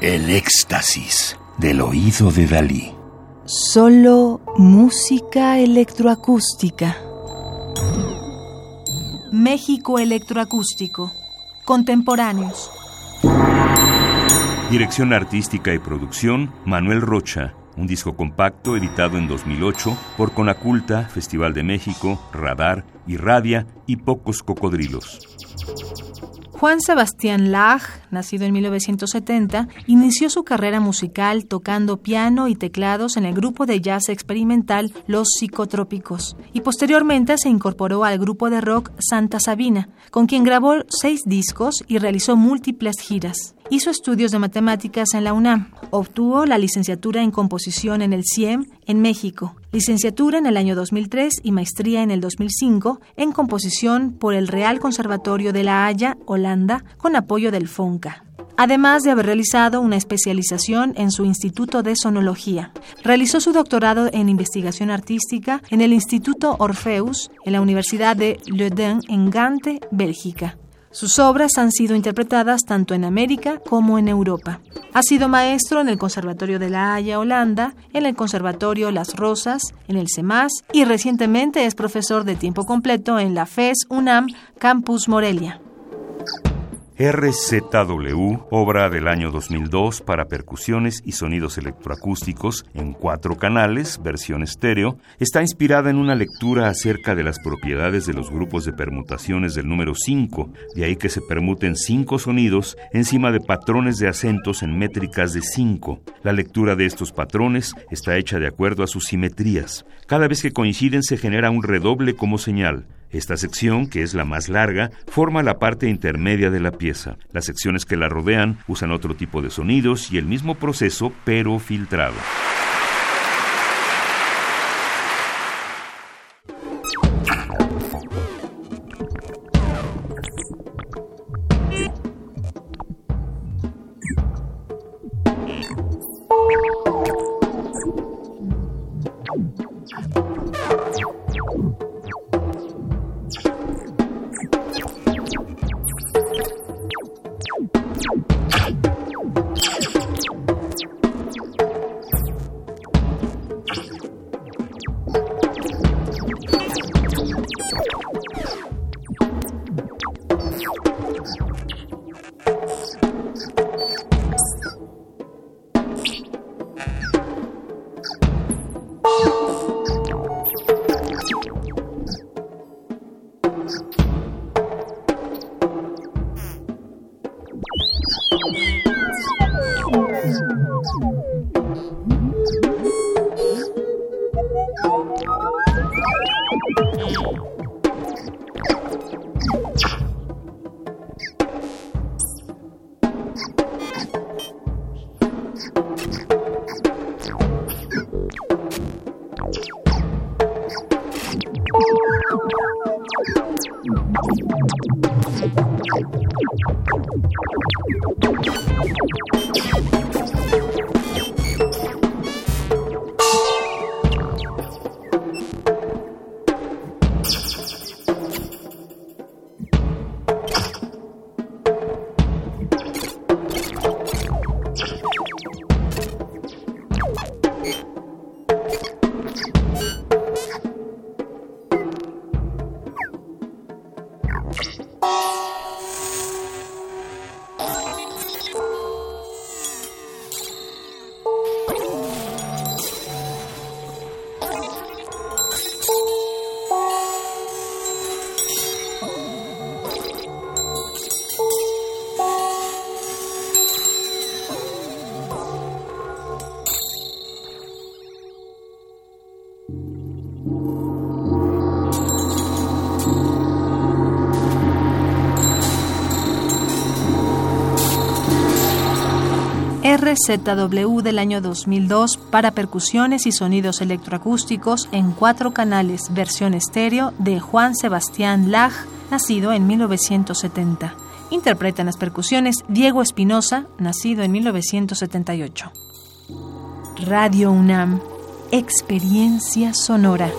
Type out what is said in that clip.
El éxtasis del oído de Dalí. Solo música electroacústica. México electroacústico. Contemporáneos. Dirección artística y producción, Manuel Rocha. Un disco compacto editado en 2008 por Conaculta, Festival de México, Radar, Irradia y Pocos Cocodrilos. Juan Sebastián Lach, nacido en 1970, inició su carrera musical tocando piano y teclados en el grupo de jazz experimental Los Psicotrópicos y posteriormente se incorporó al grupo de rock Santa Sabina, con quien grabó seis discos y realizó múltiples giras. Hizo estudios de matemáticas en la UNAM. Obtuvo la licenciatura en composición en el CIEM en México, licenciatura en el año 2003 y maestría en el 2005 en composición por el Real Conservatorio de La Haya, Holanda, con apoyo del FONCA además de haber realizado una especialización en su Instituto de Sonología. Realizó su doctorado en investigación artística en el Instituto Orpheus en la Universidad de Leiden en Gante, Bélgica. Sus obras han sido interpretadas tanto en América como en Europa. Ha sido maestro en el Conservatorio de La Haya, Holanda, en el Conservatorio Las Rosas, en el CEMAS y recientemente es profesor de tiempo completo en la FES UNAM Campus Morelia. RZW, obra del año 2002 para percusiones y sonidos electroacústicos en cuatro canales, versión estéreo, está inspirada en una lectura acerca de las propiedades de los grupos de permutaciones del número 5, de ahí que se permuten cinco sonidos encima de patrones de acentos en métricas de 5. La lectura de estos patrones está hecha de acuerdo a sus simetrías. Cada vez que coinciden se genera un redoble como señal. Esta sección, que es la más larga, forma la parte intermedia de la pieza. Las secciones que la rodean usan otro tipo de sonidos y el mismo proceso, pero filtrado. you Thank you. RZW del año 2002 para percusiones y sonidos electroacústicos en cuatro canales, versión estéreo de Juan Sebastián Lach, nacido en 1970. Interpreta en las percusiones Diego Espinosa, nacido en 1978. Radio UNAM, experiencia sonora.